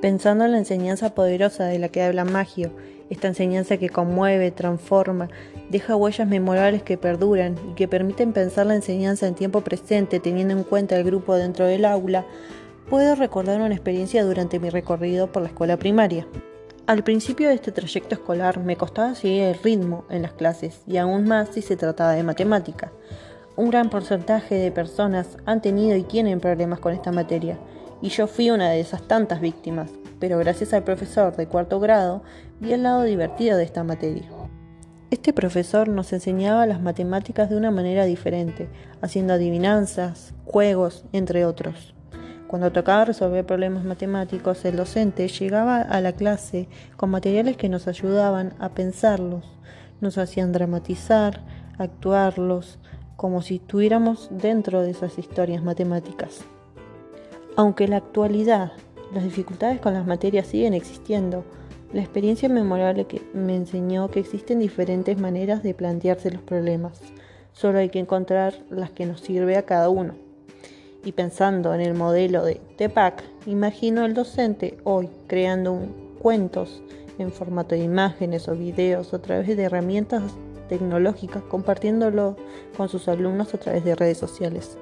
pensando en la enseñanza poderosa de la que habla Magio, esta enseñanza que conmueve, transforma, deja huellas memorables que perduran y que permiten pensar la enseñanza en tiempo presente teniendo en cuenta el grupo dentro del aula, puedo recordar una experiencia durante mi recorrido por la escuela primaria. Al principio de este trayecto escolar me costaba seguir el ritmo en las clases y aún más si se trataba de matemática. Un gran porcentaje de personas han tenido y tienen problemas con esta materia y yo fui una de esas tantas víctimas, pero gracias al profesor de cuarto grado vi el lado divertido de esta materia. Este profesor nos enseñaba las matemáticas de una manera diferente, haciendo adivinanzas, juegos, entre otros. Cuando tocaba resolver problemas matemáticos, el docente llegaba a la clase con materiales que nos ayudaban a pensarlos, nos hacían dramatizar, actuarlos, como si estuviéramos dentro de esas historias matemáticas. Aunque en la actualidad las dificultades con las materias siguen existiendo, la experiencia memorable que me enseñó que existen diferentes maneras de plantearse los problemas. Solo hay que encontrar las que nos sirve a cada uno. Y pensando en el modelo de TEPAC, imagino al docente hoy creando cuentos en formato de imágenes o videos a través de herramientas tecnológicas, compartiéndolo con sus alumnos a través de redes sociales.